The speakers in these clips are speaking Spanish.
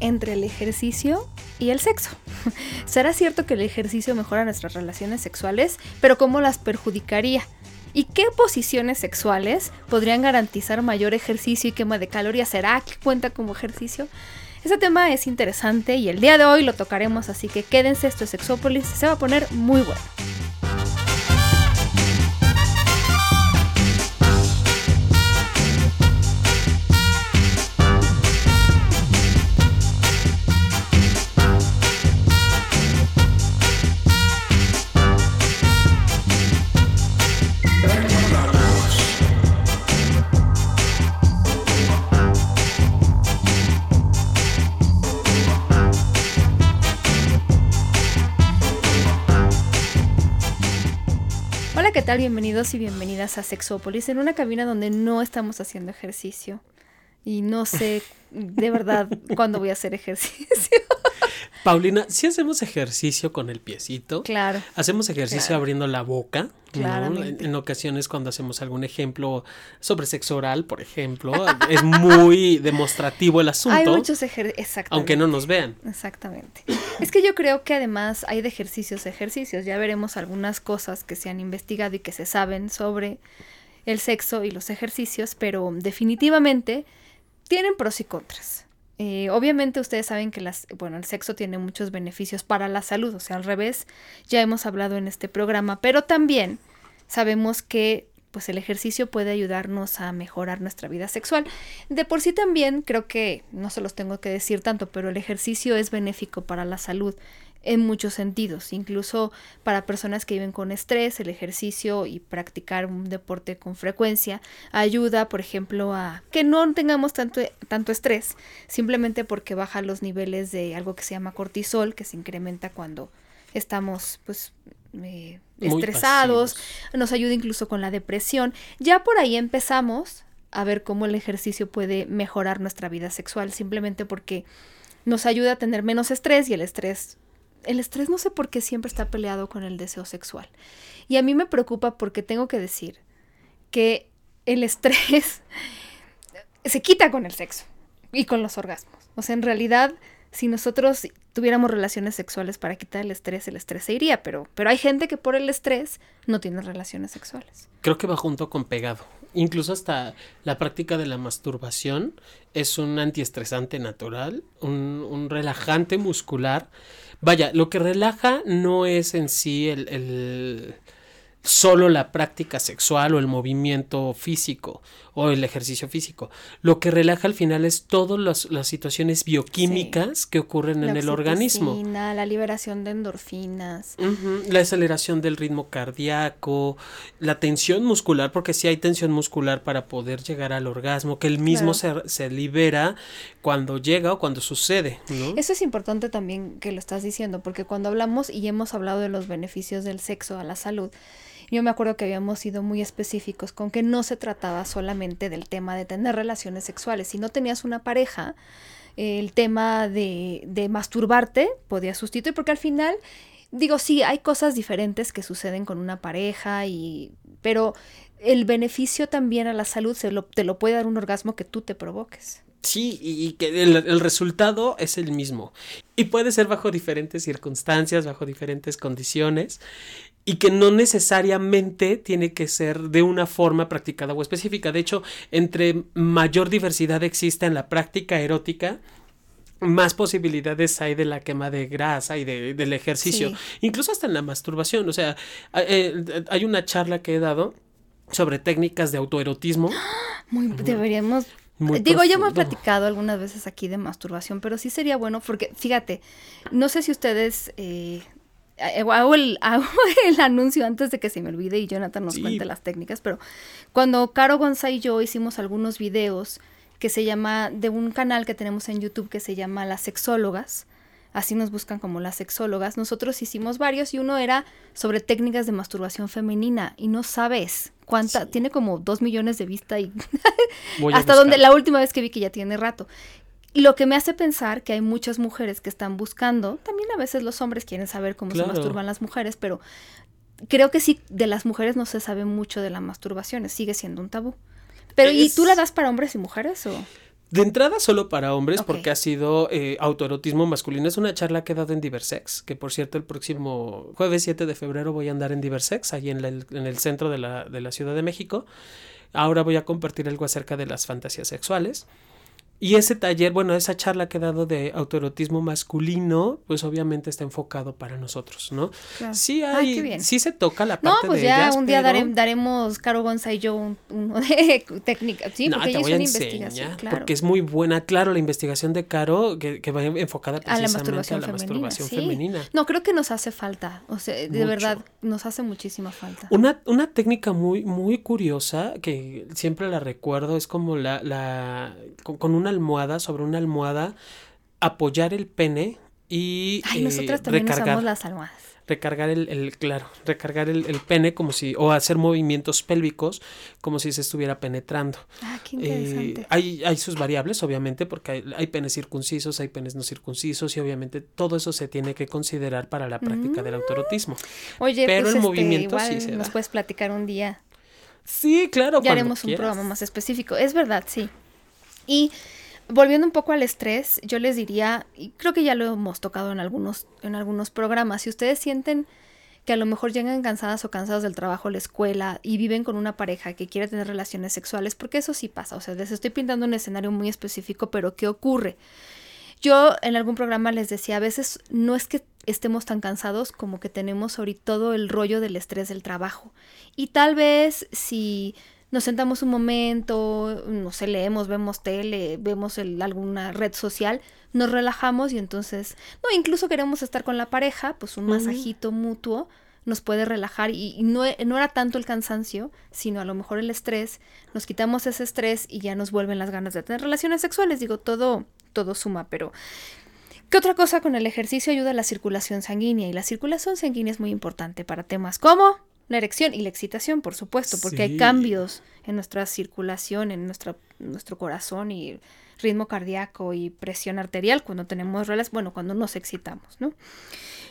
Entre el ejercicio y el sexo. ¿Será cierto que el ejercicio mejora nuestras relaciones sexuales? Pero ¿cómo las perjudicaría? ¿Y qué posiciones sexuales podrían garantizar mayor ejercicio y quema de calorías? ¿Será que cuenta como ejercicio? Ese tema es interesante y el día de hoy lo tocaremos, así que quédense, esto es Sexópolis, se va a poner muy bueno. ¿Qué tal? Bienvenidos y bienvenidas a Sexópolis, en una cabina donde no estamos haciendo ejercicio. Y no sé de verdad cuándo voy a hacer ejercicio. Paulina, si hacemos ejercicio con el piecito. Claro. Hacemos ejercicio abriendo la boca. En, ocasiones cuando hacemos algún ejemplo sobre sexo oral, por ejemplo, es muy demostrativo el asunto. Hay muchos ejercicios, Aunque no nos vean. Exactamente. Es que yo creo que además hay de ejercicios ejercicios. Ya veremos algunas cosas que se han investigado y que se saben sobre el sexo y los ejercicios, pero definitivamente tienen pros y contras. Eh, obviamente ustedes saben que bueno, el sexo tiene muchos beneficios para la salud, o sea, al revés, ya hemos hablado en este programa, pero también sabemos que pues el ejercicio puede ayudarnos a mejorar nuestra vida sexual. De por sí también creo que, no se los tengo que decir tanto, pero el ejercicio es benéfico para la salud en muchos sentidos, incluso para personas que viven con estrés, el ejercicio y practicar un deporte con frecuencia ayuda, por ejemplo, a que no tengamos tanto, tanto estrés, simplemente porque baja los niveles de algo que se llama cortisol, que se incrementa cuando estamos pues eh, estresados, nos ayuda incluso con la depresión. Ya por ahí empezamos a ver cómo el ejercicio puede mejorar nuestra vida sexual, simplemente porque nos ayuda a tener menos estrés y el estrés el estrés no sé por qué siempre está peleado con el deseo sexual. Y a mí me preocupa porque tengo que decir que el estrés se quita con el sexo y con los orgasmos. O sea, en realidad, si nosotros tuviéramos relaciones sexuales para quitar el estrés, el estrés se iría, pero, pero hay gente que por el estrés no tiene relaciones sexuales. Creo que va junto con pegado. Incluso hasta la práctica de la masturbación es un antiestresante natural, un, un relajante muscular. Vaya, lo que relaja no es en sí el, solo la práctica sexual o el movimiento físico o el ejercicio físico. Lo que relaja al final es todas las, situaciones bioquímicas que ocurren en el organismo. La liberación de endorfinas. la aceleración del ritmo cardíaco, la tensión muscular, porque si hay tensión muscular para poder llegar al orgasmo, que el mismo se, se, libera cuando llega o cuando sucede. Eso es importante también que lo estás diciendo, porque cuando hablamos y hemos hablado de los beneficios del sexo a la salud, yo me acuerdo que habíamos sido muy específicos con que no se trataba solamente del tema de tener relaciones sexuales. Si no tenías una pareja, el tema de, de masturbarte podía sustituir, porque al final, digo, sí, hay cosas diferentes que suceden con una pareja, y, pero el beneficio también a la salud se lo, te lo puede dar un orgasmo que tú te provoques. Sí, y que el, el, resultado es el mismo. Y puede ser bajo diferentes circunstancias, bajo diferentes condiciones y que no necesariamente tiene que ser de una forma practicada o específica. De hecho, entre mayor diversidad existe en la práctica erótica, más posibilidades hay de la quema de grasa y de, del ejercicio, incluso hasta en la masturbación. O sea, eh, hay una charla que he dado sobre técnicas de autoerotismo. Muy, deberíamos Digo, yo hemos platicado algunas veces aquí de masturbación, pero sí sería bueno porque, fíjate, no sé si ustedes eh, hago el, hago el anuncio antes de que se me olvide y Jonathan nos Sí. cuente las técnicas, pero cuando Caro Gonza y yo hicimos algunos videos que se llama, de un canal que tenemos en YouTube que se llama Las Sexólogas, así nos buscan como las sexólogas, nosotros hicimos varios y uno era sobre técnicas de masturbación femenina y no sabes cuánta, tiene como dos millones de vistas y hasta donde la última vez que vi que ya tiene rato. Lo que me hace pensar que hay muchas mujeres que están buscando, también a veces los hombres quieren saber cómo Claro. se masturban las mujeres, pero creo que sí, de las mujeres no se sabe mucho de la masturbación, sigue siendo un tabú. Pero, ¿y tú la das para hombres y mujeres o? De entrada solo para hombres porque ha sido eh, autoerotismo masculino. Es una charla que he dado en Diversex, que por cierto el próximo jueves 7 de febrero voy a andar en Diversex, ahí en, la- en el centro de la, de la Ciudad de México. Ahora voy a compartir algo acerca de las fantasías sexuales. Y ese taller, bueno, esa charla que he dado de autoerotismo masculino, pues obviamente está enfocado para nosotros, ¿no? Claro. Sí Ay, hay, bien. sí se toca la No, parte pues de ya ellas, un día pero- darem- daremos Caro Gonza y yo un- uno de técnica, sí, no, porque te ella a una investigación, claro. porque es muy buena. Claro, la investigación de Caro, que, que va enfocada a la precisamente masturbación a la femenina. masturbación sí. femenina. No, creo que nos hace falta, o sea, de Mucho. verdad, nos hace muchísima falta. Una, una técnica muy, muy curiosa que siempre la recuerdo es como la, la con, con una almohada, sobre una almohada, apoyar el pene y Ay, eh, nosotras también recargar, usamos las almohadas. recargar el, el- claro, recargar el, el pene como si, o hacer movimientos pélvicos como si se estuviera penetrando. Ah, qué Eh, interesante. hay, hay sus variables, obviamente, porque hay, hay penes circuncisos, hay penes no circuncisos y obviamente todo eso se tiene que considerar para la práctica del autorotismo. Oye, pero pues el este, movimiento igual sí se nos da. puedes platicar un día. Sí, claro. Ya haremos un programa más específico. Es verdad, sí. Y volviendo un poco al estrés, yo les diría, y creo que ya lo hemos tocado en algunos, en algunos programas, si ustedes sienten que a lo mejor llegan cansadas o cansados del trabajo, la escuela y viven con una pareja que quiere tener relaciones sexuales, porque eso sí pasa, o sea, les estoy pintando un escenario muy específico, pero ¿qué ocurre? Yo en algún programa les decía, a veces no es que estemos tan cansados como que tenemos ahorita todo el rollo del estrés del trabajo. Y tal vez si nos sentamos un momento, no sé, leemos, vemos tele, vemos el- alguna red social, nos relajamos y entonces, no, incluso queremos estar con la pareja, pues un masajito mutuo nos puede relajar y, y no, no era tanto el cansancio, sino a lo mejor el estrés, nos quitamos ese estrés y ya nos vuelven las ganas de tener relaciones sexuales, digo, todo, todo suma, pero ¿qué otra cosa con el ejercicio ayuda a la circulación sanguínea? Y la circulación sanguínea es muy importante para temas como la erección y la excitación, por supuesto, porque hay cambios en nuestra circulación, en nuestra, nuestro corazón y ritmo cardíaco y presión arterial cuando tenemos relaciones, bueno, cuando nos excitamos, ¿no?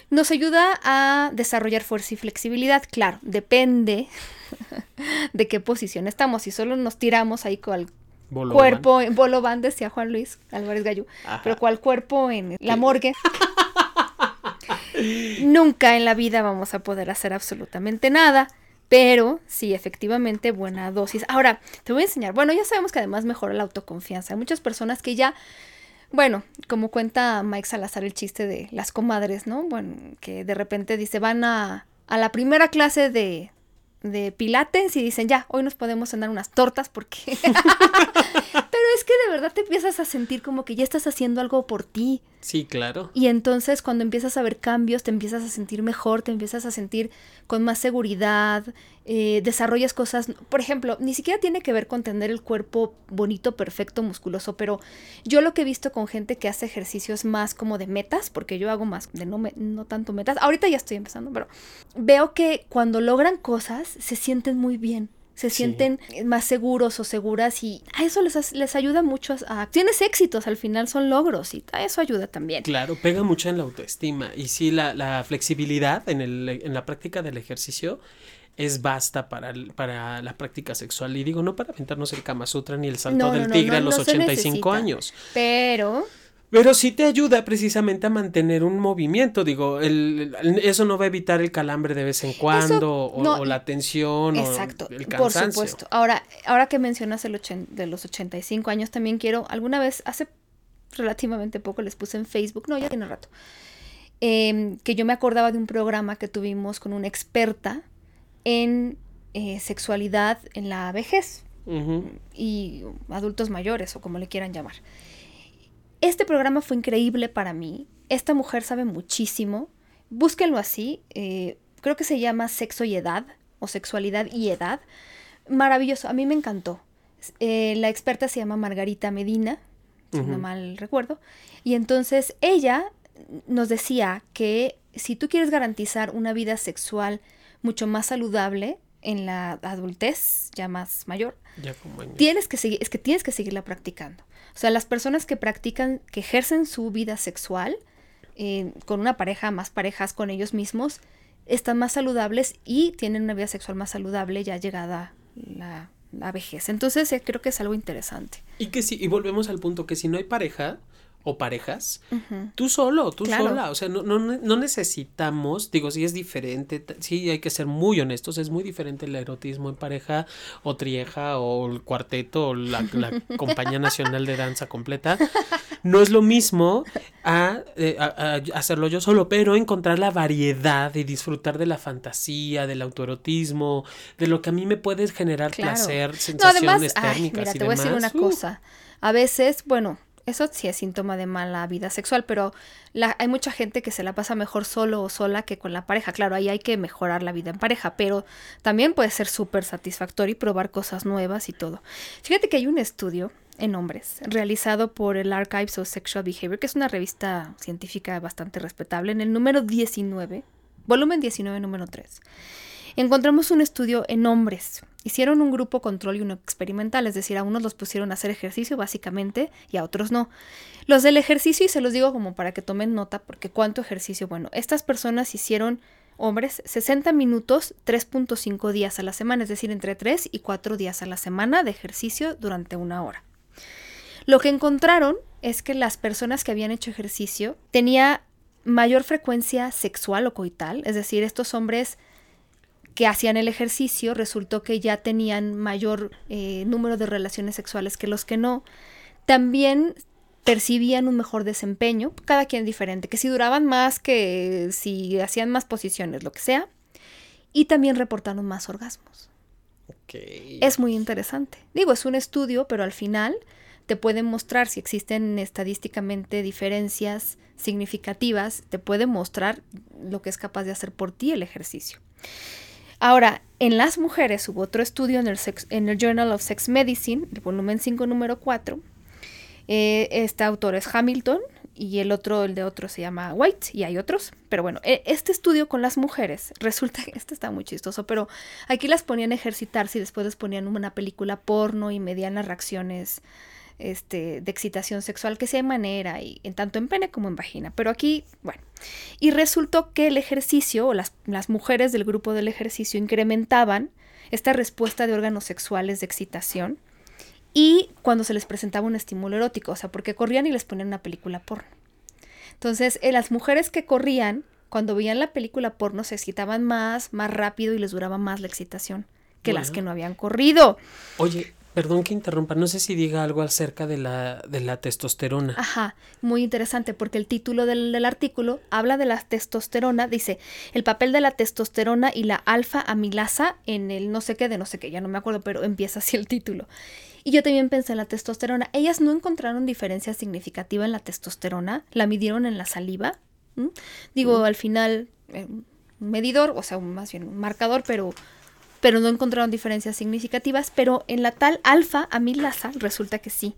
Nos ayuda a desarrollar fuerza y flexibilidad, claro, depende de qué posición estamos. Si solo nos tiramos ahí con el Bolo cuerpo en bolo van, decía Juan Luis Álvarez Gallo, Ajá. pero cual cuerpo en la morgue. Nunca en la vida vamos a poder hacer absolutamente nada, pero sí, efectivamente, buena dosis. Ahora, te voy a enseñar. Bueno, ya sabemos que además mejora la autoconfianza. Hay muchas personas que ya, bueno, como cuenta Mike Salazar el chiste de las comadres, ¿no? Bueno, que de repente dice, van a, a la primera clase de, de pilates y dicen, ya, hoy nos podemos cenar unas tortas porque... Es que de verdad te empiezas a sentir como que ya estás haciendo algo por ti. Sí, claro. Y entonces cuando empiezas a ver cambios, te empiezas a sentir mejor, te empiezas a sentir con más seguridad, eh, desarrollas cosas, por ejemplo, ni siquiera tiene que ver con tener el cuerpo bonito, perfecto, musculoso, pero yo lo que he visto con gente que hace ejercicios más como de metas, porque yo hago más de no, me- no tanto metas, ahorita ya estoy empezando, pero veo que cuando logran cosas se sienten muy bien. Se Sí. sienten más seguros o seguras y a eso les, les ayuda mucho a... Tienes éxitos, al final son logros y a eso ayuda también. Claro, pega mucho en la autoestima. Y sí, la, la flexibilidad en, el, en la práctica del ejercicio es basta para, para la práctica sexual. Y digo, no para aventarnos el Kama Sutra ni el salto No, del no, no, tigre a los no se 85 necesita. años. Pero Pero sí te ayuda precisamente a mantener un movimiento. Digo, el, el- eso no va a evitar el calambre de vez en cuando, o, no, o la tensión, Exacto, o el por cansancio. supuesto. Ahora, ahora que mencionas el ochen- de los 85 años, también quiero, alguna vez, hace relativamente poco les puse en Facebook, no, ya tiene rato, em, que yo me acordaba de un programa que tuvimos con una experta en eh, sexualidad en la vejez y adultos mayores o como le quieran llamar. Este programa fue increíble para mí. Esta mujer sabe muchísimo, búsquenlo así, eh, creo que se llama Sexo y Edad, o Sexualidad y Edad. Maravilloso, a mí me encantó. Eh, la experta se llama Margarita Medina, si no mal recuerdo, y entonces ella nos decía que si tú quieres garantizar una vida sexual mucho más saludable en la adultez, ya más mayor, tienes que seguir, es que tienes que seguirla practicando. O sea, las personas que practican, que ejercen su vida sexual eh, con una pareja, más parejas con ellos mismos, están más saludables y tienen una vida sexual más saludable ya llegada la, la vejez. Entonces, eh, creo que es algo interesante. Y que sí, y volvemos al punto que si no hay pareja, o parejas, tú solo, tú sola, o sea, no, no, no, necesitamos, digo, sí es diferente, sí hay que ser muy honestos, es muy diferente el erotismo en pareja o trieja o el cuarteto o la, compañía nacional de danza completa, no es lo mismo eh, a, hacerlo yo solo, pero encontrar la variedad y disfrutar de la fantasía, del autoerotismo, de lo que a mí me puede generar placer, sensaciones térmicas mira, te voy a decir una cosa, a veces, bueno, eso sí es síntoma de mala vida sexual, pero la, hay mucha gente que se la pasa mejor solo o sola que con la pareja. Claro, ahí hay que mejorar la vida en pareja, pero también puede ser súper satisfactorio y probar cosas nuevas y todo. Fíjate que hay un estudio en hombres realizado por el Archives of Sexual Behavior, que es una revista científica bastante respetable, en el número 19, volumen 19, número 3 encontramos un estudio en hombres. Hicieron un grupo control y uno experimental, es decir, a unos los pusieron a hacer ejercicio básicamente y a otros no. Los del ejercicio, y se los digo como para que tomen nota, porque cuánto ejercicio, bueno, estas personas hicieron, hombres, 60 minutos, 3.5 días a la semana, es decir, entre 3 y 4 días a la semana de ejercicio durante una hora. Lo que encontraron es que las personas que habían hecho ejercicio tenía mayor frecuencia sexual o coital, es decir, estos hombres que hacían el ejercicio resultó que ya tenían mayor eh, número de relaciones sexuales que los que no. También percibían un mejor desempeño, cada quien diferente, que si duraban más, que si hacían más posiciones, lo que sea, y también reportaron más orgasmos. Es muy interesante. Digo, es un estudio, pero al final te pueden mostrar si existen estadísticamente diferencias significativas, te puede mostrar lo que es capaz de hacer por ti el ejercicio. Ahora, en las mujeres hubo otro estudio en el, Journal of Sex Medicine, el volumen 5, número 4. Eh, este autor es Hamilton y el otro, el de otro se llama White y hay otros. Pero bueno, e, este estudio con las mujeres, resulta que este está muy chistoso, pero aquí las ponían a ejercitarse y después les ponían una película porno y medianas reacciones este, de excitación sexual que sea de manera, y en tanto en pene como en vagina. Pero aquí, bueno, y resultó que el ejercicio, o las, las mujeres del grupo del ejercicio, incrementaban esta respuesta de órganos sexuales de excitación y cuando se les presentaba un estímulo erótico, o sea, porque corrían y les ponían una película porno. Entonces, en las mujeres que corrían, cuando veían la película porno, se excitaban más, más rápido y les duraba más la excitación que las que no habían corrido. Oye, Perdón que interrumpa, no sé si diga algo acerca de la, de la testosterona. Ajá, muy interesante porque el título del, del, artículo habla de la testosterona, dice el papel de la testosterona y la alfa amilasa en el no sé qué de no sé qué, ya no me acuerdo, pero empieza así el título. Y yo también pensé en la testosterona. Ellas no encontraron diferencia significativa en la testosterona, la midieron en la saliva. Digo, al final, eh, un medidor, o sea, más bien un marcador, pero pero no encontraron diferencias significativas, pero en la tal alfa amilasa resulta que sí.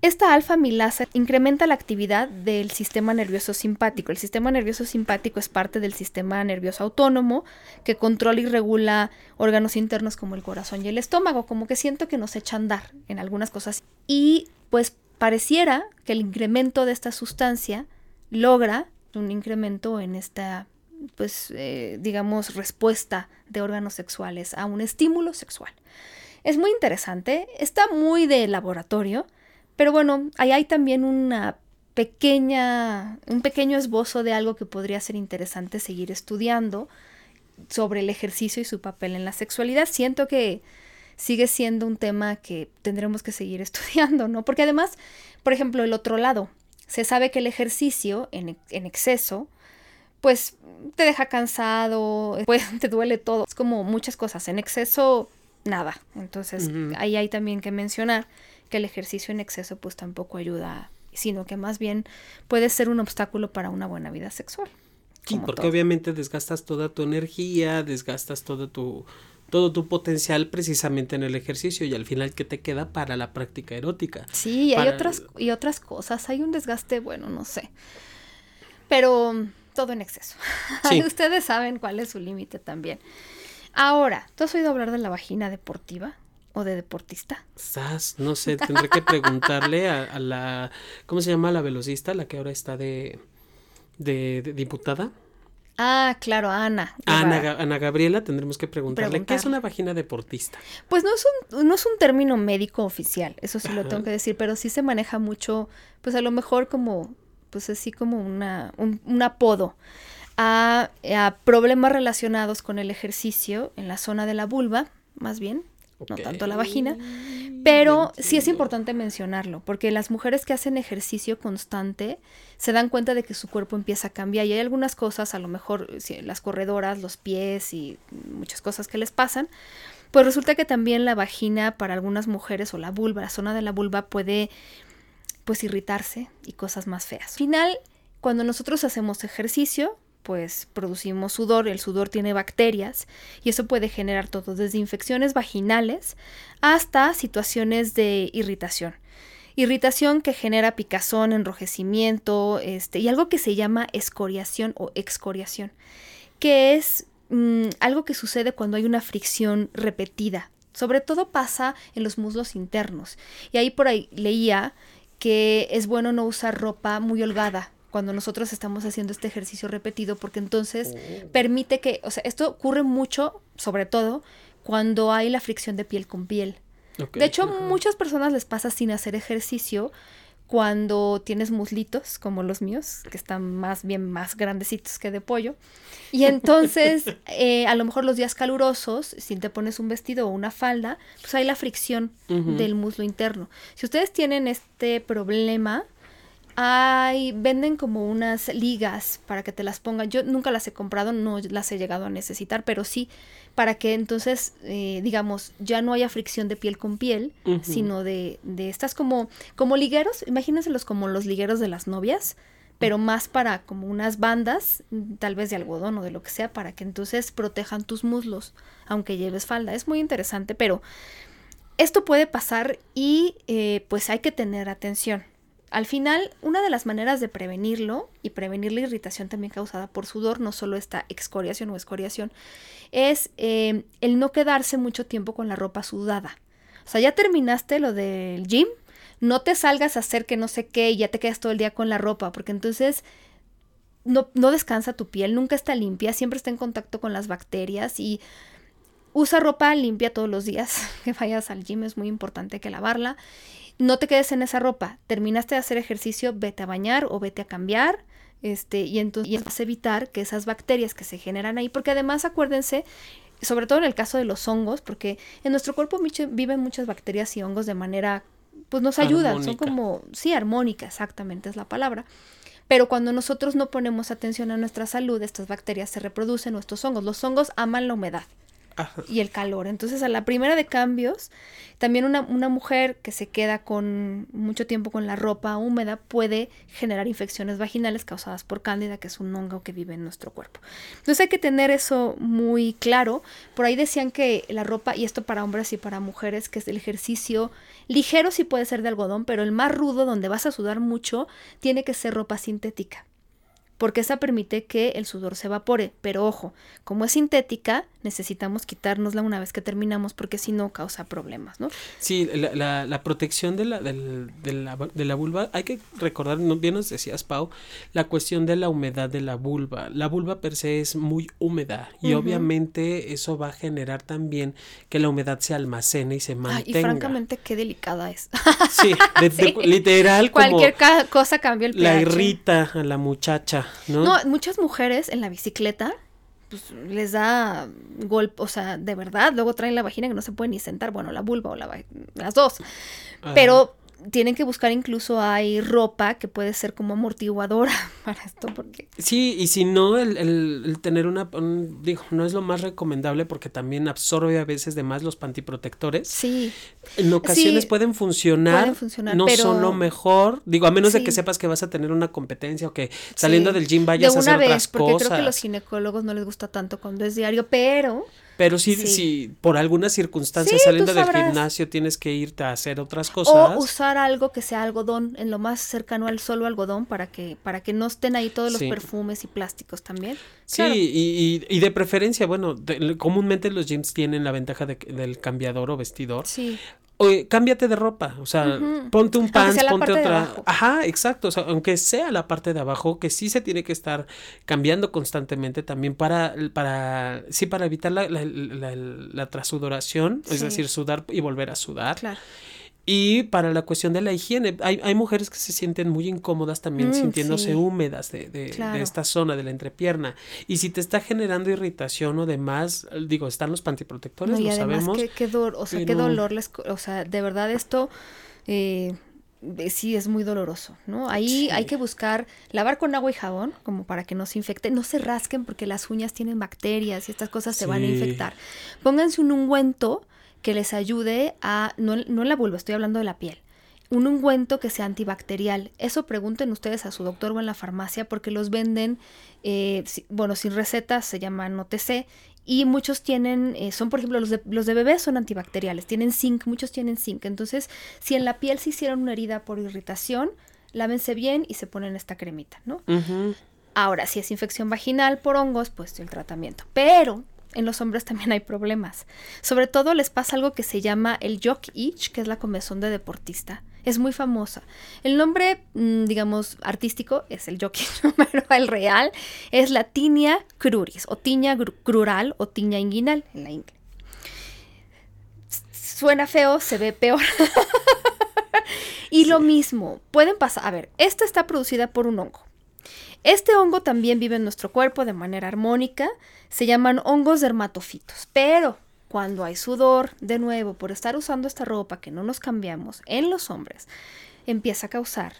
Esta alfa amilasa incrementa la actividad del sistema nervioso simpático. El sistema nervioso simpático es parte del sistema nervioso autónomo que controla y regula órganos internos como el corazón y el estómago, como que siento que nos echa a andar en algunas cosas. Y pues pareciera que el incremento de esta sustancia logra un incremento en esta pues, eh, digamos, respuesta de órganos sexuales a un estímulo sexual. Es muy interesante, está muy de laboratorio, pero bueno, ahí hay también una pequeña, un pequeño esbozo de algo que podría ser interesante seguir estudiando sobre el ejercicio y su papel en la sexualidad. Siento que sigue siendo un tema que tendremos que seguir estudiando, ¿no? Porque además, por ejemplo, el otro lado, se sabe que el ejercicio en, en exceso pues te deja cansado, pues te duele todo. Es como muchas cosas. En exceso, nada. Entonces, ahí hay también que mencionar que el ejercicio en exceso pues tampoco ayuda, sino que más bien puede ser un obstáculo para una buena vida sexual. Sí, porque todo. obviamente desgastas toda tu energía, desgastas todo tu todo tu potencial precisamente en el ejercicio y al final qué te queda para la práctica erótica. Sí, hay otras, y otras cosas. Hay un desgaste, bueno, no sé. Pero todo en exceso. Sí. Ustedes saben cuál es su límite también. Ahora, ¿tú has oído hablar de la vagina deportiva o de deportista? Sas, no sé, tendré que preguntarle a, a la ¿cómo se llama la velocista, la que ahora está de de, de diputada? Ah, claro, Ana. Ana, Guevara. Ga- Ana Gabriela, tendremos que preguntarle qué es una vagina deportista. Pues no es un, no es un término médico oficial, eso sí lo tengo que decir, pero sí se maneja mucho, pues a lo mejor como, pues así como una, un, un apodo a, a problemas relacionados con el ejercicio en la zona de la vulva, más bien, no tanto la vagina, pero sí es importante mencionarlo, porque las mujeres que hacen ejercicio constante se dan cuenta de que su cuerpo empieza a cambiar y hay algunas cosas, a lo mejor las corredoras, los pies y muchas cosas que les pasan, pues resulta que también la vagina para algunas mujeres o la vulva, la zona de la vulva puede pues irritarse y cosas más feas. Al final, cuando nosotros hacemos ejercicio, pues producimos sudor, el sudor tiene bacterias y eso puede generar todo desde infecciones vaginales hasta situaciones de irritación. Irritación que genera picazón, enrojecimiento, este, y algo que se llama escoriación o excoriación, que es mm, algo que sucede cuando hay una fricción repetida. Sobre todo pasa en los muslos internos. Y ahí por ahí leía que es bueno no usar ropa muy holgada cuando nosotros estamos haciendo este ejercicio repetido, porque entonces permite que, o sea, esto ocurre mucho, sobre todo, cuando hay la fricción de piel con piel. De hecho, muchas personas les pasa sin hacer ejercicio cuando tienes muslitos como los míos, que están más bien más grandecitos que de pollo. Y entonces, eh, a lo mejor los días calurosos, si te pones un vestido o una falda, pues hay la fricción del muslo interno. Si ustedes tienen este problema, hay, venden como unas ligas para que te las pongan. Yo nunca las he comprado, no las he llegado a necesitar, pero sí para que entonces, eh, digamos, ya no haya fricción de piel con piel, sino de, de estas como, como ligueros, imagínenselos como los ligueros de las novias, pero más para como unas bandas, tal vez de algodón o de lo que sea, para que entonces protejan tus muslos, aunque lleves falda. Es muy interesante, pero esto puede pasar y eh, pues hay que tener atención. Al final, una de las maneras de prevenirlo y prevenir la irritación también causada por sudor, no solo esta excoriación o escoriación, es eh, el no quedarse mucho tiempo con la ropa sudada. O sea, ya terminaste lo del gym, no te salgas a hacer que no sé qué y ya te quedas todo el día con la ropa, porque entonces no, no descansa tu piel, nunca está limpia, siempre está en contacto con las bacterias y usa ropa limpia todos los días que vayas al gym, es muy importante que lavarla. No te quedes en esa ropa, terminaste de hacer ejercicio, vete a bañar o vete a cambiar. Este, y entonces y entonces evitar que esas bacterias que se generan ahí, porque además acuérdense, sobre todo en el caso de los hongos, porque en nuestro cuerpo viven muchas bacterias y hongos de manera, pues nos ayudan, son como, sí, armónica, exactamente es la palabra. Pero cuando nosotros no ponemos atención a nuestra salud, estas bacterias se reproducen, o estos hongos. Los hongos aman la humedad Y el calor. Entonces, a la primera de cambios, también una, una mujer que se queda con mucho tiempo con la ropa húmeda puede generar infecciones vaginales causadas por cándida, que es un hongo que vive en nuestro cuerpo. Entonces hay que tener eso muy claro. Por ahí decían que la ropa, y esto para hombres y para mujeres, que es el ejercicio ligero sí puede ser de algodón, pero el más rudo, donde vas a sudar mucho, tiene que ser ropa sintética porque esa permite que el sudor se evapore. Pero ojo, como es sintética, necesitamos quitárnosla una vez que terminamos porque si no causa problemas, ¿no? Sí, la, la, la protección de la, de, la, de la vulva, hay que recordar, bien nos decías, Pau, la cuestión de la humedad de la vulva. La vulva per se es muy húmeda y obviamente eso va a generar también que la humedad se almacene y se mantenga. y francamente, qué delicada es. Sí, de- de- Sí. literal como Cualquier cosa cambia el pH. la irrita a la muchacha, ¿no? No, muchas mujeres en la bicicleta pues les da golpe, o sea, de verdad, luego traen la vagina que no se puede ni sentar, bueno, la vulva o la las dos. Ajá. Pero tienen que buscar incluso hay ropa que puede ser como amortiguadora para esto porque sí y si no el, el, tener una digo no es lo más recomendable porque también absorbe a veces de más los pantiprotectores. Sí. En ocasiones pueden, funcionar, pueden, funcionar, no son lo mejor. Digo a menos de que sepas que vas a tener una competencia o que saliendo del gym vayas a hacer otras porque cosas creo que los ginecólogos no les gusta tanto cuando es diario pero pero si, si por alguna circunstancia saliendo del gimnasio tienes que irte a hacer otras cosas. O usar algo que sea algodón, en lo más cercano al solo algodón, para que, para que no estén ahí todos los perfumes y plásticos también. Sí, y, y, de preferencia, bueno, comúnmente los gyms tienen la ventaja de, del cambiador o vestidor. Sí. Oye, cámbiate de ropa, o sea, ponte un pants, ponte otra. Ajá, exacto, o sea, aunque sea la parte de abajo, que sí se tiene que estar cambiando constantemente también para, para sí, para evitar la, la, la, trasudoración, es decir, sudar y volver a sudar. Claro. Y para la cuestión de la higiene, hay, hay mujeres que se sienten muy incómodas también mm, sintiéndose húmedas de, de, de, esta zona de la entrepierna. Y si te está generando irritación o demás, digo, están los pantiprotectores, lo sabemos. Qué, qué, o sea, qué dolor les, o sea, de verdad esto eh, sí es muy doloroso, ¿no? Ahí hay que buscar lavar con agua y jabón, como para que no se infecte. No se rasquen porque las uñas tienen bacterias y estas cosas se van a infectar. Pónganse un ungüento que les ayude a, no, no en la vulva, estoy hablando de la piel, un ungüento que sea antibacterial. Eso pregunten ustedes a su doctor o en la farmacia porque los venden, eh, bueno, sin recetas, se llaman OTC. Y muchos tienen, eh, son por ejemplo los de, los de bebés son antibacteriales, tienen zinc, muchos tienen zinc. Entonces, si en la piel se hicieron una herida por irritación, lávense bien y se ponen esta cremita, ¿no? Ahora, si es infección vaginal por hongos, pues el tratamiento. Pero en los hombres también hay problemas. Sobre todo les pasa algo que se llama el jock itch, que es la comezón de deportista. Es muy famosa. El nombre, mm, digamos, artístico es el jock itch, pero el real es la tinea cruris, o tiña crural, o tiña inguinal en la ingle. Suena feo, se ve peor. y lo mismo, pueden pasar, a ver, esta está producida por un hongo. Este hongo también vive en nuestro cuerpo de manera armónica, se llaman hongos dermatofitos, pero cuando hay sudor, de nuevo, por estar usando esta ropa que no nos cambiamos en los hombres, empieza a causar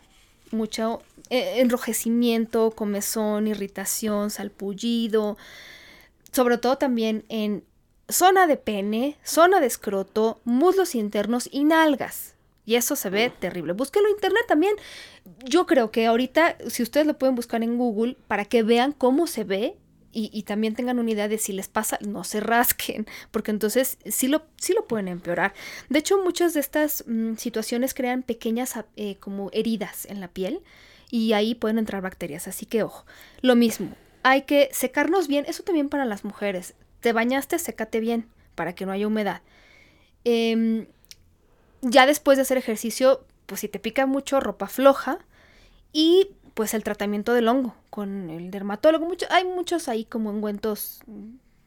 mucho eh, enrojecimiento, comezón, irritación, salpullido, sobre todo también en zona de pene, zona de escroto, muslos internos y nalgas. Y eso se ve terrible. Búsquelo en internet también. Yo creo que ahorita, si ustedes lo pueden buscar en Google para que vean cómo se ve y, también tengan una idea de si les pasa, no se rasquen, porque entonces sí lo, sí lo pueden empeorar. De hecho, muchas de estas mm, situaciones crean pequeñas eh, como heridas en la piel y ahí pueden entrar bacterias. Así que ojo, lo mismo, hay que secarnos bien, eso también para las mujeres. Te bañaste, sécate bien para que no haya humedad. Eh, ya después de hacer ejercicio, pues si te pica mucho, ropa floja y pues el tratamiento del hongo con el dermatólogo. Mucho, hay muchos ahí como ungüentos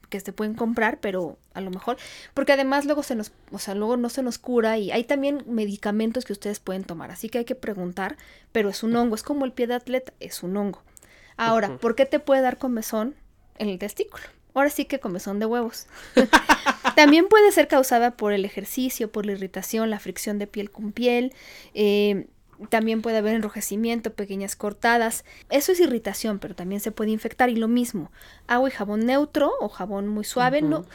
que se pueden comprar, pero a lo mejor, porque además luego se nos, o sea, luego no se nos cura y hay también medicamentos que ustedes pueden tomar, así que hay que preguntar, pero es un hongo, es como el pie de atleta, es un hongo. Ahora, ¿por qué te puede dar comezón en el testículo? Ahora sí que comezón de huevos. También puede ser causada por el ejercicio, por la irritación, la fricción de piel con piel. Eh, también puede haber enrojecimiento, pequeñas cortadas. Eso es irritación, pero también se puede infectar. Y lo mismo, agua y jabón neutro o jabón muy suave. no,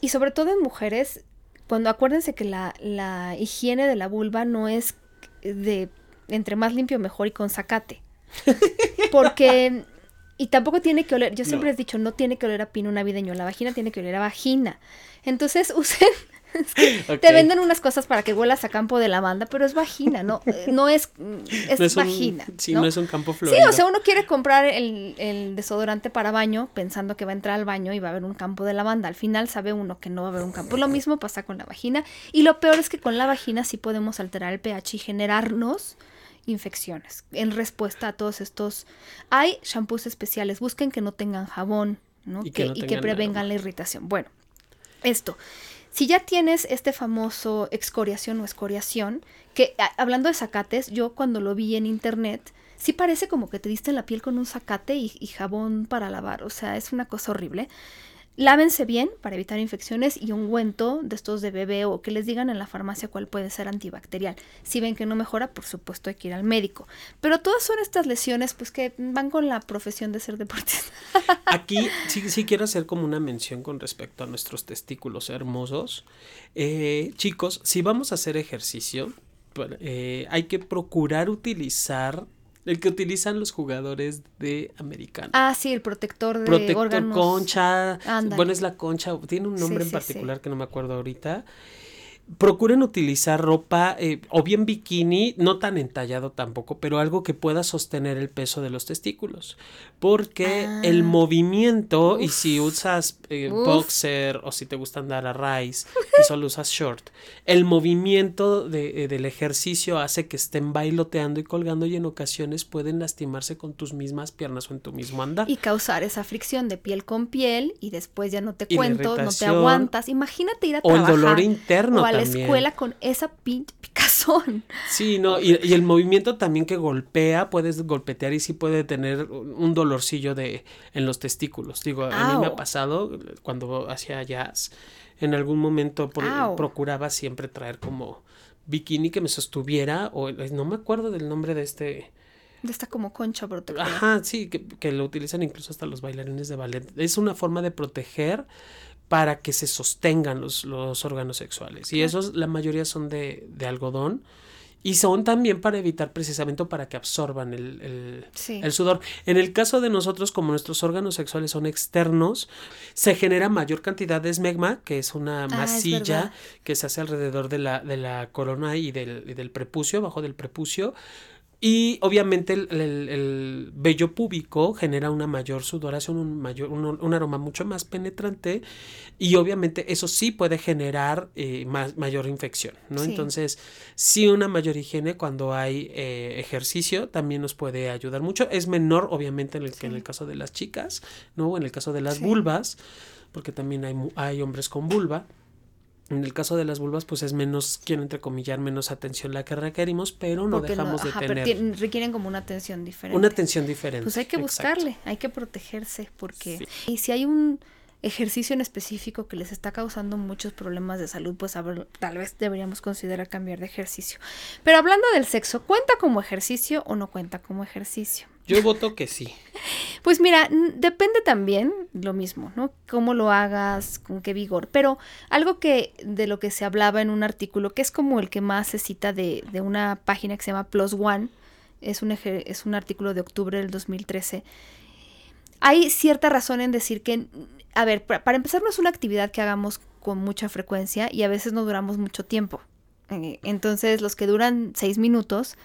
y sobre todo en mujeres, cuando acuérdense que la, la higiene de la vulva no es de entre más limpio mejor y con zacate. Porque y tampoco tiene que oler, yo siempre les he dicho, no tiene que oler a pino navideño, la vagina tiene que oler a vagina. Entonces usen, te venden unas cosas para que huelas a campo de lavanda, pero es vagina, no, eh, no es, es, vagina. sí, ¿no? es un campo florido. Sí, o sea, uno quiere comprar el, el, desodorante para baño pensando que va a entrar al baño y va a haber un campo de lavanda. Al final sabe uno que no va a haber un campo. Lo mismo pasa con la vagina. Y lo peor es que con la vagina sí podemos alterar el pH y generarnos infecciones. En respuesta a todos estos, hay shampoos especiales, busquen que no tengan jabón, ¿no? Y que, prevengan la irritación. Bueno, esto. Si ya tienes este famoso excoriación o escoriación, que hablando de zacates, yo cuando lo vi en internet, sí parece como que te diste en la piel con un zacate y, y, jabón para lavar, o sea, es una cosa horrible. Lávense bien para evitar infecciones y ungüento de estos de bebé o que les digan en la farmacia cuál puede ser antibacterial. Si ven que no mejora, por supuesto hay que ir al médico. Pero todas son estas lesiones pues que van con la profesión de ser deportista. Aquí sí, sí quiero hacer como una mención con respecto a nuestros testículos hermosos. Eh, chicos, si vamos a hacer ejercicio, eh, hay que procurar utilizar el que utilizan los jugadores de americano. Ah, sí, el protector de Protector órganos. concha. Ándale. Bueno, es la concha. Tiene un nombre Sí, en sí, particular que no me acuerdo ahorita. Procuren utilizar ropa eh, o bien bikini, no tan entallado tampoco, pero algo que pueda sostener el peso de los testículos. Porque Ah. el movimiento, y si usas eh, boxer o si te gusta andar a rise y solo usas short, el movimiento de, eh, del ejercicio hace que estén bailoteando y colgando y en ocasiones pueden lastimarse con tus mismas piernas o en tu mismo andar. Y causar esa fricción de piel con piel y después ya no te cuento, no te aguantas. Imagínate ir a O el trabajar dolor interno o a la también. escuela con esa pinche picazón. Sí, no, y, y el movimiento también que golpea, puedes golpetear y sí puede tener un dolorcillo de en los testículos. Digo, a mí me ha pasado cuando hacía jazz, en algún momento por- procuraba siempre traer como bikini que me sostuviera o eh, no me acuerdo del nombre de este De esta como concha protectora. Ajá, sí, que, que lo utilizan incluso hasta los bailarines de ballet. Es una forma de proteger para que se sostengan los, los órganos sexuales. Y esos, la mayoría son de, de algodón. Y son también para evitar precisamente para que absorban el, el- Sí. el sudor. En el caso de nosotros, como nuestros órganos sexuales son externos, se genera mayor cantidad de esmegma, que es una Ah, masilla que se hace alrededor de la, de la corona y del, y del prepucio, abajo del prepucio. Y obviamente el, el- el vello púbico genera una mayor sudoración, un, mayor, un, un aroma mucho más penetrante y obviamente eso sí puede generar eh, más, mayor infección, ¿no? Sí. Entonces, sí una mayor higiene cuando hay eh, ejercicio también nos puede ayudar mucho. Es menor obviamente en el, que en el caso de las chicas, ¿no? O en el caso de las Sí. vulvas, porque también hay, hay hombres con vulva. En el caso de las vulvas, pues es menos, quiero entrecomillar, menos atención la que requerimos, pero no Porque dejamos ajá, de tener requieren como una atención diferente. una atención diferente. Pues hay que exacto. buscarle, hay que protegerse, porque Sí. y si hay un ejercicio en específico que les está causando muchos problemas de salud, pues a ver, tal vez deberíamos considerar cambiar de ejercicio. Pero hablando del sexo, ¿cuenta como ejercicio o no cuenta como ejercicio? Yo voto que sí. Pues mira, depende también lo mismo, ¿no? Cómo lo hagas, con qué vigor. Pero algo que de lo que se hablaba en un artículo, que es como el que más se cita de, de una página que se llama Plus One, es un, es un artículo de octubre del 2013. Hay cierta razón en decir que, a ver, pa- para empezar no es una actividad que hagamos con mucha frecuencia y a veces no duramos mucho tiempo. Eh, Entonces los que duran seis minutos,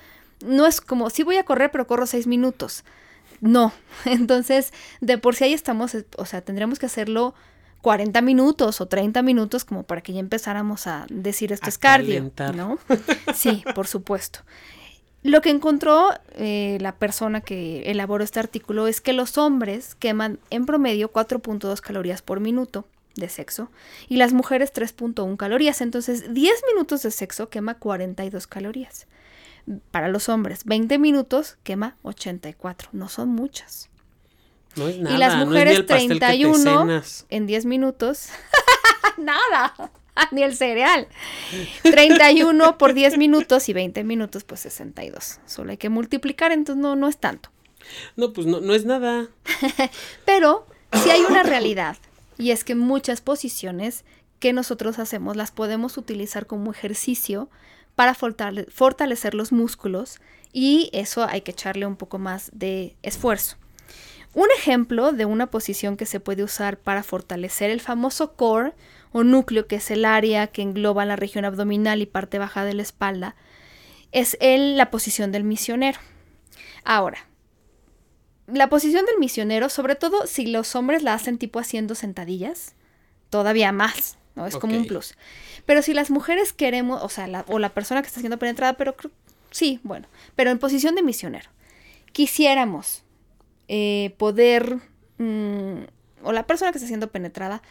no es como, sí voy a correr, pero corro seis minutos. No, entonces de por sí ahí estamos, eh, o sea, tendríamos que hacerlo 40 minutos o 30 minutos como para que ya empezáramos a decir esto A es cardio, calentar. ¿no? Sí, por supuesto. Lo que encontró eh, la persona que elaboró este artículo es que los hombres queman en promedio 4.2 calorías por minuto de sexo y las mujeres 3.1 calorías. Entonces, 10 minutos de sexo quema 42 calorías. Para los hombres, 20 minutos quema 84. No son muchas. No es nada. y las no mujeres te 31 cenas. en 10 minutos. Nada. Ni el cereal. 31 por 10 minutos y 20 minutos, pues 62. Solo hay que multiplicar, entonces no, no es tanto. No, pues no, no es nada. Pero sí hay una realidad y es que muchas posiciones que nosotros hacemos las podemos utilizar como ejercicio para fortale- fortalecer los músculos y eso hay que echarle un poco más de esfuerzo. Un ejemplo de una posición que se puede usar para fortalecer el famoso core o núcleo, que es el área que engloba la región abdominal y parte baja de la espalda, es el- la posición del misionero. Ahora, la posición del misionero, sobre todo si los hombres la hacen tipo haciendo sentadillas, todavía más, ¿no? Es como un plus. Pero si las mujeres queremos, o sea, la, o la persona que está siendo penetrada, pero sí, bueno, pero en posición de misionero, quisiéramos eh, poder, mm, o la persona que está siendo penetrada,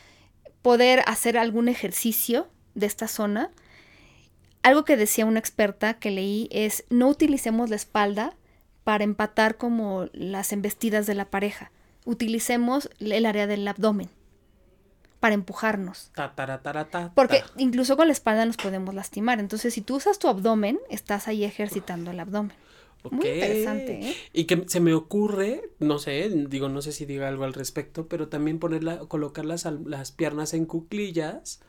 poder hacer algún ejercicio de esta zona. Algo que decía una experta que leí es no utilicemos la espalda para empatar como las embestidas de la pareja. Utilicemos el área del abdomen. Para empujarnos. Ta, tara, ta, Porque ta. incluso con la espalda nos podemos lastimar. Entonces, si tú usas tu abdomen, estás ahí ejercitando el abdomen. Muy interesante, ¿eh? Y que se me ocurre, no sé, digo, no sé si diga algo al respecto, pero también ponerla, colocar las, piernas en cuclillas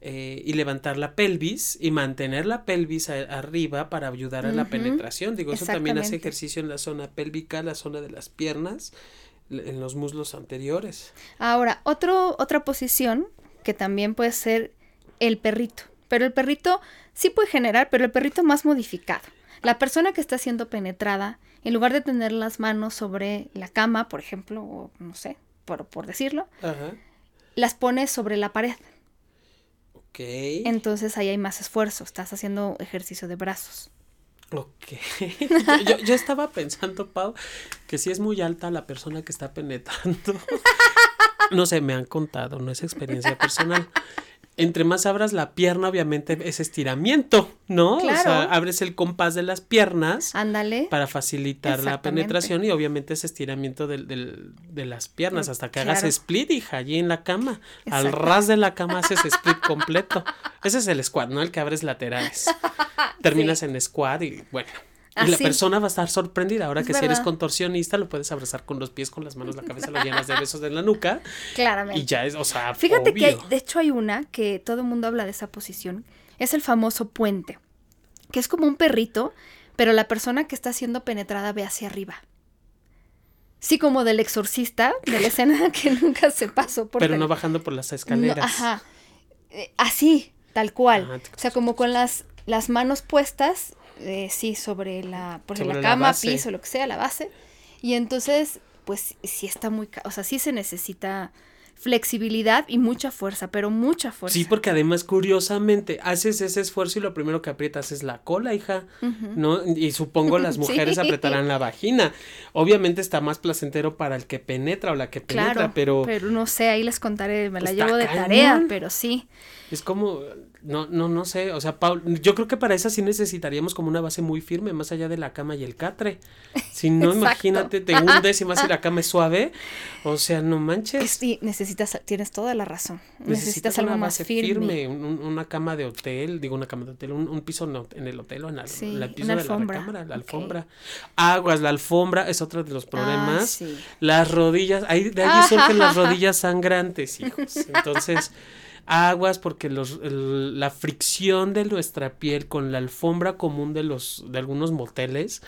eh, y levantar la pelvis y mantener la pelvis a- arriba para ayudar a la penetración. Digo, eso también hace ejercicio en la zona pélvica, la zona de las piernas, en los muslos anteriores. Ahora, otro, otra posición que también puede ser el perrito. Pero el perrito sí puede generar, pero el perrito más modificado. La persona que está siendo penetrada, en lugar de tener las manos sobre la cama, por ejemplo, o no sé, por, por decirlo, Ajá. las pone sobre la pared. Ok. Entonces ahí hay más esfuerzo. Estás haciendo ejercicio de brazos. Ok. yo, yo- estaba pensando, Pau, que si es muy alta la persona que está penetrando. no sé, me han contado, no es experiencia personal. Entre más abras la pierna, obviamente es estiramiento, ¿no? O sea, Claro. abres el compás de las piernas Ándale. para facilitar la penetración y obviamente es estiramiento del, del- de las piernas hasta que hagas Claro. split, hija, allí en la cama. Al ras de la cama haces split completo. Ese es el squat, ¿no? El que abres laterales. Terminas en squat y bueno. Y la persona va a estar sorprendida. Ahora Es que si eres contorsionista, lo puedes abrazar con los pies, con las manos, la cabeza, lo llenas de besos en la nuca. Claramente. Y ya es, o sea, Fíjate que hay- de hecho hay una que todo el mundo habla de esa posición. Es el famoso puente. Que es como un perrito, pero la persona que está siendo penetrada ve hacia arriba. Sí, como del exorcista, de la escena que nunca se pasó por Pero no bajando por las No, escaleras. ajá. Eh, así, tal cual. Ajá, te- o sea, como con las, las manos puestas, eh, sí, sobre la, por Sobre la la cama, base. piso, lo que sea, la base. Y entonces, pues sí está muy, o sea, sí se necesita flexibilidad y mucha fuerza, pero mucha fuerza. Sí, porque además, curiosamente, haces ese esfuerzo y lo primero que aprietas es la cola, hija, ¿no? Y supongo las mujeres Sí. apretarán la vagina. Obviamente está más placentero para el que penetra o la que penetra, Claro, pero, no sé, ahí les contaré, me la Está llevo de cañón. tarea, pero sí. es como, no, no, no sé, o sea, Paul, yo creo que para esa sí necesitaríamos como una base muy firme, más allá de la cama y el catre. Si no, imagínate, te hundes y más si la cama es suave, o sea, no manches. Es- sí, necesitas, tienes toda la razón. Necesitas, algo una más base firme. un- un- una cama de hotel, digo una cama de hotel, un, un piso en el hotel o en, la- Sí, en el piso una de alfombra. la recámara, la Ok. alfombra. Aguas, la alfombra es otro de los problemas. Ah, sí. Las rodillas, ahí, de ahí surgen las rodillas sangrantes, hijos. Entonces, aguas porque los, el- la fricción de nuestra piel con la alfombra común de los de algunos moteles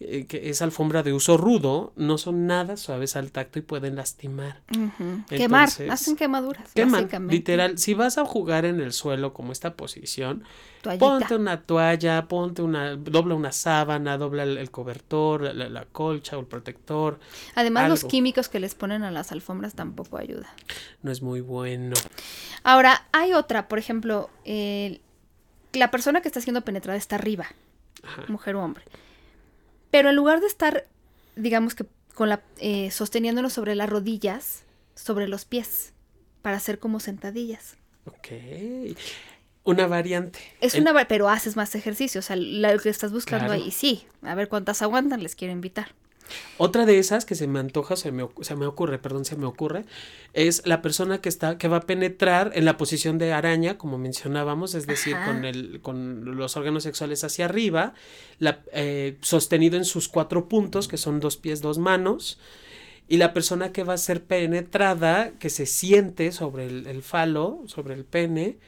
eh, que es alfombra de uso rudo, no son nada suaves al tacto y pueden lastimar. Ujú. Quemar, Entonces, hacen quemaduras. Queman, básicamente. literal. Si vas a jugar en el suelo como esta posición, Toallita. ponte una toalla, ponte una, dobla una sábana, dobla el, el cobertor, la, la- la colcha o el protector. Además, los químicos que les ponen a las alfombras tampoco ayuda. No es muy bueno. Ahora, hay otra, por ejemplo, el- la persona que está siendo penetrada está arriba, Ajá. mujer o hombre. Pero en lugar de estar, digamos que con la eh, sosteniéndolo sobre las rodillas, sobre los pies, para hacer como sentadillas. Ok. Una variante. Es En- una, pero haces más ejercicio, o sea, lo que estás buscando Claro. ahí, sí. A ver cuántas aguantan, les quiero invitar. Otra de esas que se me antoja, se me, se me ocurre, perdón, se me ocurre, es la persona que está, que va a penetrar en la posición de araña, como mencionábamos, es decir, Ajá. con el, con los órganos sexuales hacia arriba, la, eh, sostenido en sus cuatro puntos, que son dos pies, dos manos, y la persona que va a ser penetrada, que se siente sobre el, el falo, sobre el pene,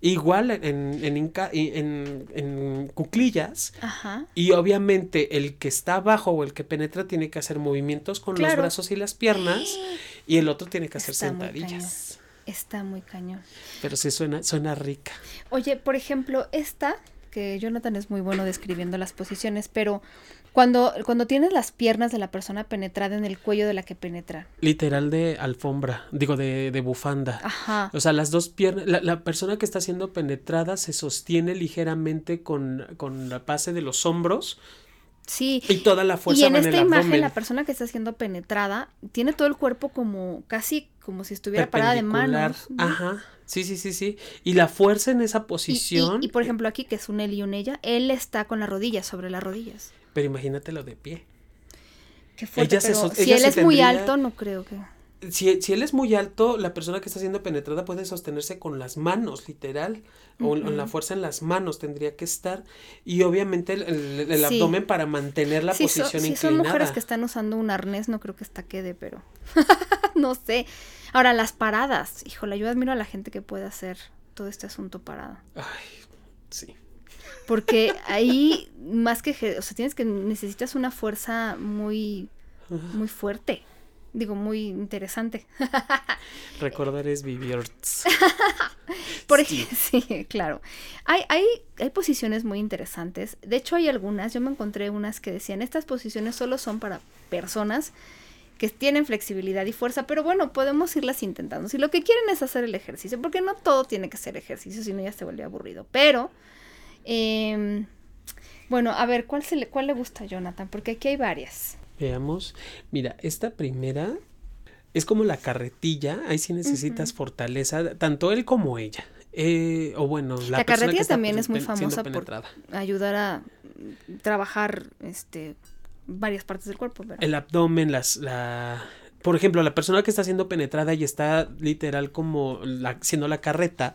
igual en, en, inca- en, en cuclillas, Ajá. y obviamente el que está abajo o el que penetra tiene que hacer movimientos con los brazos y las piernas y el otro tiene que hacer Está muy sentadillas. Está muy cañón. Pero sí suena, suena rica. Oye, por ejemplo, esta, que Jonathan es muy bueno describiendo las posiciones, pero cuando, cuando tienes las piernas de la persona penetrada en el cuello de la que penetra. Literal de alfombra, digo de, de bufanda. Ajá. O sea, las dos piernas, la, la persona que está siendo penetrada se sostiene ligeramente con, con la base de los hombros Sí. y toda la Y fuerza en va en esta el imagen, abdomen. la persona que está siendo penetrada tiene todo el cuerpo como casi como si estuviera parada de manos. ¿no? Ajá. Sí, sí, sí, sí. Y la fuerza en esa Y- y- posición. Y, por ejemplo, aquí, que es un él y un ella, él está con las rodillas, sobre las rodillas. Pero imagínatelo de pie. Qué fuerte, Ella pero si ella él es muy alto, no creo que. si, si él es muy alto, la persona que está siendo penetrada puede sostenerse con las manos, literal, o la fuerza en las manos tendría que estar, y obviamente el, el, abdomen para mantener la posición so, inclinada. Si son mujeres que están usando un arnés, no creo que esta quede, pero no sé. Ahora, las paradas, híjole, yo admiro a la gente que puede hacer todo este asunto parado. Ay, sí. Porque ahí, más que, o sea, tienes que, necesitas una fuerza muy, muy fuerte digo, muy interesante. Recordar es vivir. Por sí. sí, claro. Hay, hay, hay posiciones muy interesantes. De hecho, hay algunas, yo me encontré unas que decían, estas posiciones solo son para personas que tienen flexibilidad y fuerza, pero bueno, podemos irlas intentando. Si lo que quieren es hacer el ejercicio, porque no todo tiene que ser ejercicio, si no ya se vuelve aburrido. Pero, eh, bueno, a ver, ¿cuál, se le, ¿cuál le gusta a Jonathan? Porque aquí hay varias. Veamos. Mira, esta primera es como la carretilla. Ahí sí necesitas uh -huh. fortaleza, tanto él como ella. Eh, o bueno, la, la carretilla también es muy famosa por ayudar a trabajar este varias partes del cuerpo. ¿verdad? El abdomen, las, la, por ejemplo, la persona que está siendo penetrada y está literal como la, siendo la carreta,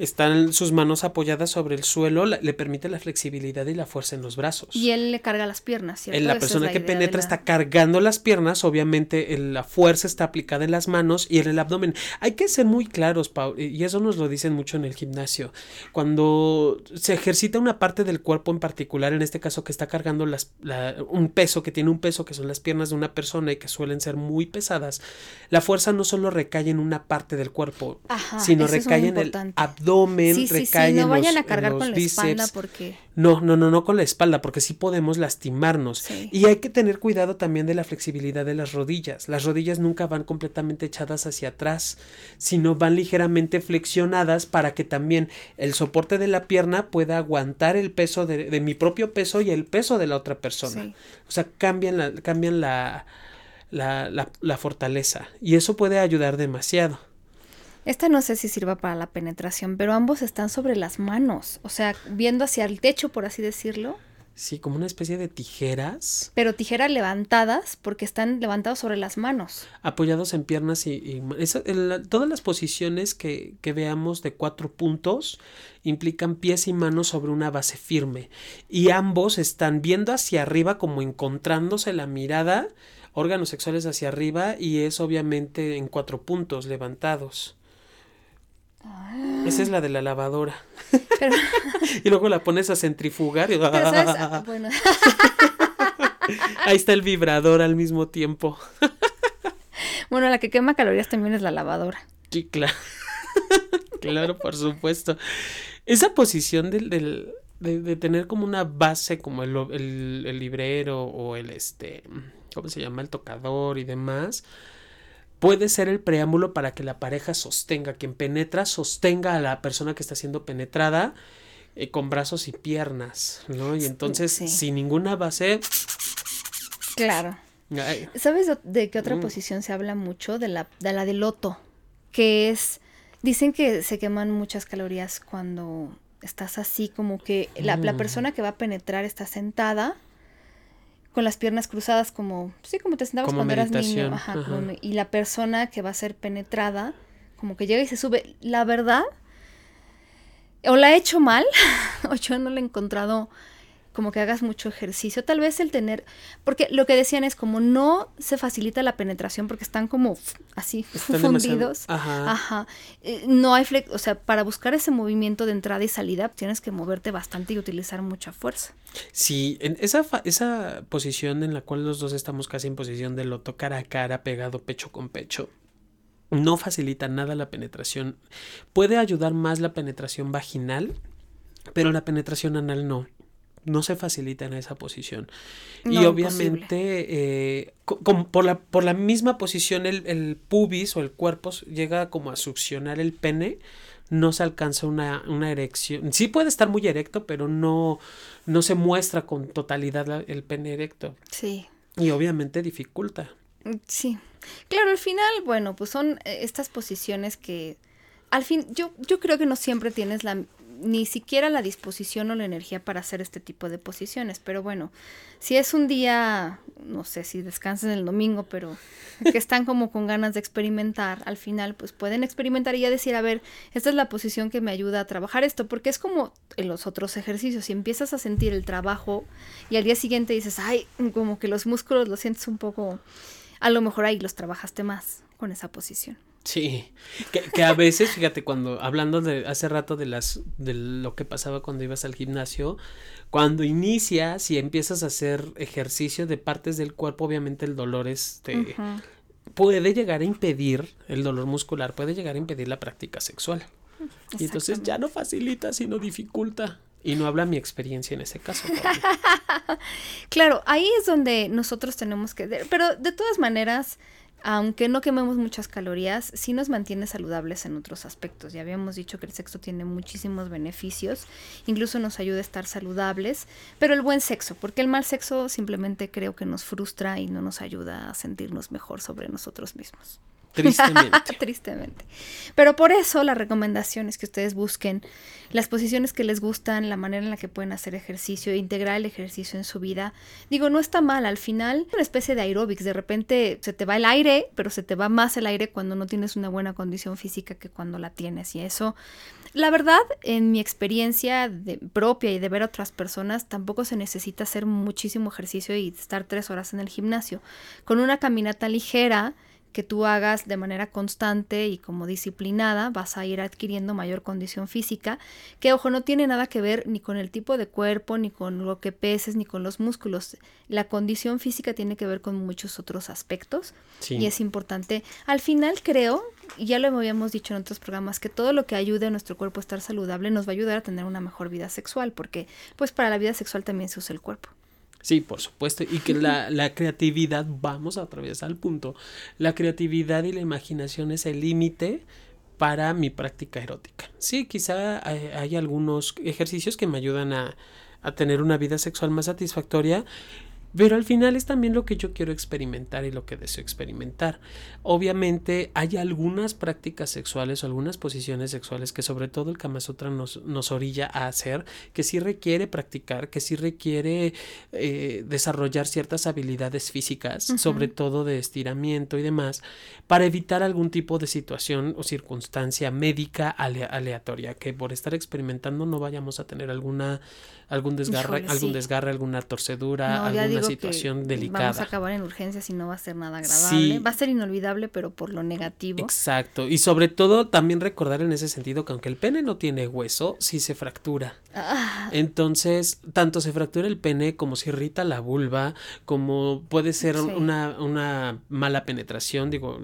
están sus manos apoyadas sobre el suelo, la, le permite la flexibilidad y la fuerza en los brazos. Y él le carga las piernas, ¿cierto? La persona es la que penetra la... está cargando las piernas, obviamente el, la fuerza está aplicada en las manos y en el abdomen. Hay que ser muy claros, Pau, y eso nos lo dicen mucho en el gimnasio. Cuando se ejercita una parte del cuerpo en particular, en este caso que está cargando las, la, un peso, que tiene un peso, que son las piernas de una persona y que suelen ser muy pesadas, la fuerza no solo recae en una parte del cuerpo, Ajá, sino recae en el abdomen abdomen, sí, sí, recae sí, no vayan los, a cargar con bíceps. la espalda porque No, no, no, no con la espalda, porque sí podemos lastimarnos. Sí. Y hay que tener cuidado también de la flexibilidad de las rodillas. Las rodillas nunca van completamente echadas hacia atrás, sino van ligeramente flexionadas para que también el soporte de la pierna pueda aguantar el peso de, de mi propio peso y el peso de la otra persona. Sí. O sea, cambian la, cambian la, la, la, la fortaleza. Y eso puede ayudar demasiado. Esta no sé si sirva para la penetración, pero ambos están sobre las manos, o sea, viendo hacia el techo, por así decirlo. Sí, como una especie de tijeras. Pero tijeras levantadas porque están levantados sobre las manos. Apoyados en piernas y... y esa, todas las posiciones que, que, veamos de cuatro puntos implican pies y manos sobre una base firme. Y ambos están viendo hacia arriba como encontrándose la mirada, órganos sexuales hacia arriba y es obviamente en cuatro puntos levantados. Ah. Esa es la de la lavadora. Pero... y luego la pones a centrifugar y... Pero, ¿sabes? Bueno. Ahí está el vibrador al mismo tiempo. bueno, la que quema calorías también es la lavadora. Sí, claro. claro, por supuesto. Esa posición del, del de, de, tener como una base como el, el, el librero o el este, ¿cómo se llama? El tocador y demás puede ser el preámbulo para que la pareja sostenga, quien penetra, sostenga a la persona que está siendo penetrada eh, con brazos y piernas, ¿no? Y entonces, sí. sin ninguna base. Claro. Ay. ¿Sabes de qué otra mm. posición se habla mucho? De la, de la de loto, que es. Dicen que se queman muchas calorías cuando estás así, como que la, mm. la persona que va a penetrar está sentada con las piernas cruzadas como sí como te sentabas como cuando eras niño ajá, ajá, ajá. Como, y la persona que va a ser penetrada como que llega y se sube la verdad o la he hecho mal o yo no le he encontrado como que hagas mucho ejercicio tal vez el tener porque lo que decían es como no se facilita la penetración porque están como así están fundidos ajá. ajá eh, no hay flex o sea para buscar ese movimiento de entrada y salida tienes que moverte bastante y utilizar mucha fuerza Sí, en esa, esa posición en la cual los dos estamos casi en posición de loto cara a cara, pegado pecho con pecho, no facilita nada la penetración. Puede ayudar más la penetración vaginal, pero la penetración anal no. No se facilita en esa posición. No, y obviamente, eh, por, la, por la misma posición, el, el pubis o el cuerpo llega como a succionar el pene no se alcanza una, una, erección. Sí puede estar muy erecto, pero no, no se muestra con totalidad la, el pene erecto. Sí. Y obviamente dificulta. Sí. Claro, al final, bueno, pues son estas posiciones que al fin, yo, yo creo que no siempre tienes la, ni siquiera la disposición o la energía para hacer este tipo de posiciones. Pero bueno, si es un día, no sé si descansen el domingo, pero que están como con ganas de experimentar, al final pues pueden experimentar y ya decir, a ver, esta es la posición que me ayuda a trabajar esto, porque es como en los otros ejercicios, si empiezas a sentir el trabajo y al día siguiente dices, ay, como que los músculos los sientes un poco, a lo mejor ahí los trabajaste más con esa posición. Sí, que, a veces, fíjate, cuando hablando de hace rato de las de lo que pasaba cuando ibas al gimnasio, cuando inicias y empiezas a hacer ejercicio de partes del cuerpo, obviamente el dolor este puede llegar a impedir el dolor muscular, puede llegar a impedir la práctica sexual. Y entonces ya no facilita, sino dificulta. Y no habla mi experiencia en ese caso. claro, ahí es donde nosotros tenemos que... Pero de todas maneras, aunque no quememos muchas calorías, sí nos mantiene saludables en otros aspectos. Ya habíamos dicho que el sexo tiene muchísimos beneficios, incluso nos ayuda a estar saludables, pero el buen sexo, porque el mal sexo simplemente creo que nos frustra y no nos ayuda a sentirnos mejor sobre nosotros mismos. Tristemente. Tristemente. Pero por eso la recomendación es que ustedes busquen las posiciones que les gustan, la manera en la que pueden hacer ejercicio, integrar el ejercicio en su vida. Digo, no está mal, al final una especie de aeróbics, de repente se te va el aire, pero se te va más el aire cuando no tienes una buena condición física que cuando la tienes y eso la verdad, en mi experiencia de, propia y de ver a otras personas, tampoco se necesita hacer muchísimo ejercicio y estar tres horas en el gimnasio. Con una caminata ligera, que tú hagas de manera constante y como disciplinada, vas a ir adquiriendo mayor condición física, que ojo, no tiene nada que ver ni con el tipo de cuerpo, ni con lo que peses, ni con los músculos. La condición física tiene que ver con muchos otros aspectos y es importante. Al final creo, y ya lo habíamos dicho en otros programas, que todo lo que ayude a nuestro cuerpo a estar saludable nos va a ayudar a tener una mejor vida sexual, porque pues para la vida sexual también se usa el cuerpo. Sí, por supuesto. Y que la, la, creatividad, vamos a atravesar el punto, la creatividad y la imaginación es el límite para mi práctica erótica. Sí, quizá hay, algunos ejercicios que me ayudan a, a tener una vida sexual más satisfactoria pero al final es también lo que yo quiero experimentar y lo que deseo experimentar. Obviamente hay algunas prácticas sexuales o algunas posiciones sexuales que sobre todo el Kama Sutra nos, nos orilla a hacer, que sí requiere practicar, que sí requiere eh, desarrollar ciertas habilidades físicas, sobre todo de estiramiento y demás, para evitar algún tipo de situación o circunstancia médica aleatoria, que por estar experimentando no vayamos a tener alguna algún desgarre, algún desgarre, alguna torcedura, alguna situación delicada. Vamos a acabar en urgencias y no va a ser nada agradable. Va a ser inolvidable, pero por lo negativo. Exacto. Y sobre todo también recordar en ese sentido que aunque el pene no tiene hueso, sí se fractura. Ah. Entonces, tanto se fractura el pene como se irrita la vulva, como puede ser una, una mala penetración. Digo,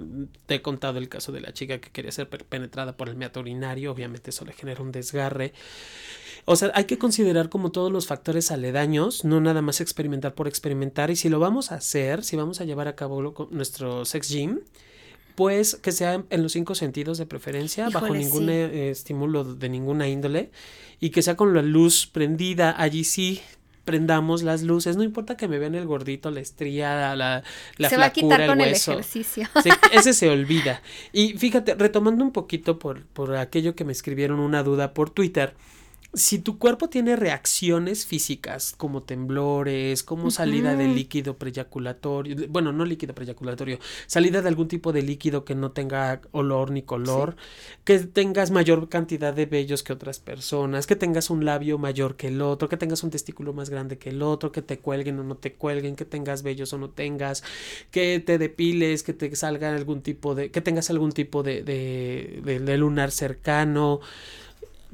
te he contado el caso de la chica que quería ser penetrada por el meato urinario, obviamente eso le genera un desgarre. O sea, hay que considerar como todos los factores aledaños, no nada más experimentar por experimentar. Y si lo vamos a hacer, si vamos a llevar a cabo nuestro sex gym, pues que sea en los cinco sentidos de preferencia, bajo ningún eh, estímulo de ninguna índole, y que sea con la luz prendida, allí sí prendamos las luces, no importa que me vean el gordito, la estría, la, la se va a quitar con el ejercicio. ese se olvida. Y fíjate, retomando un poquito por, por aquello que me escribieron una duda por Twitter, si tu cuerpo tiene reacciones físicas como temblores, como salida de líquido preyaculatorio, bueno, no líquido preyaculatorio, salida de algún tipo de líquido que no tenga olor ni color, que tengas mayor cantidad de vellos que otras personas, que tengas un labio mayor que el otro, que tengas un testículo más grande que el otro, que te cuelguen o no te cuelguen, que tengas vellos o no tengas, que te depiles, que te salga algún tipo de, que tengas algún tipo de, de, de lunar cercano,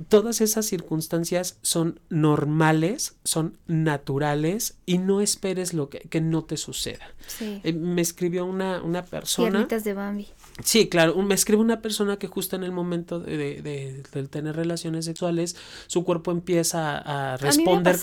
todas esas circunstancias son normales, son naturales y no esperes lo que, que no te suceda. Eh, me escribió una, una persona. de Bambi. Sí, claro, me escribe una persona que justo en el momento de, de, tener relaciones sexuales, su cuerpo empieza a responder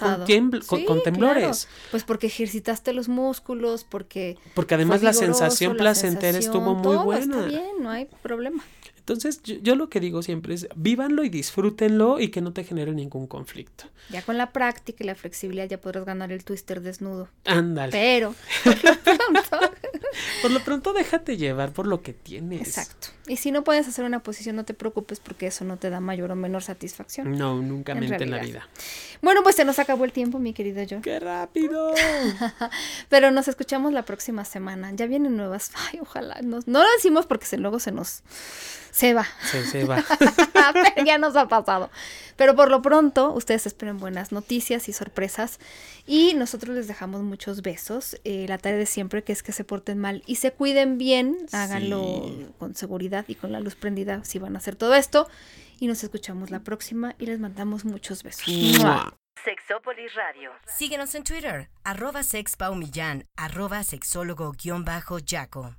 con, con, temblores. Pues porque ejercitaste los músculos, porque... Porque además la sensación placentera estuvo muy buena. Está bien, no hay problema. Entonces, yo, lo que digo siempre es, vívanlo y disfrútenlo y que no te genere ningún conflicto. Ya con la práctica y la flexibilidad ya podrás ganar el twister desnudo. Ándale. Pero, por lo pronto, Por lo pronto déjate llevar por lo que tienes. Exacto. Y si no puedes hacer una posición, no te preocupes porque eso no te da mayor o menor satisfacción. No, nunca En mente en la vida. Bueno, pues se nos acabó el tiempo, mi querido yo. ¡Qué rápido! Pero nos escuchamos la próxima semana. Ya vienen nuevas. Ay, ojalá. nos- no lo decimos porque se, luego se nos se va. Se, se va. Pero ya nos ha pasado. Pero por lo pronto, ustedes esperen buenas noticias y sorpresas. Y nosotros les dejamos muchos besos. Eh, la tarea de siempre que es que se porten mal y se cuiden bien. Háganlo Sí. con seguridad y con la luz prendida si van a hacer todo esto. Y nos escuchamos la próxima y les mandamos muchos besos. Mua. Sexópolis Radio. Síguenos en Twitter, arroba sexpaumillán, arroba sexólogo-yaco.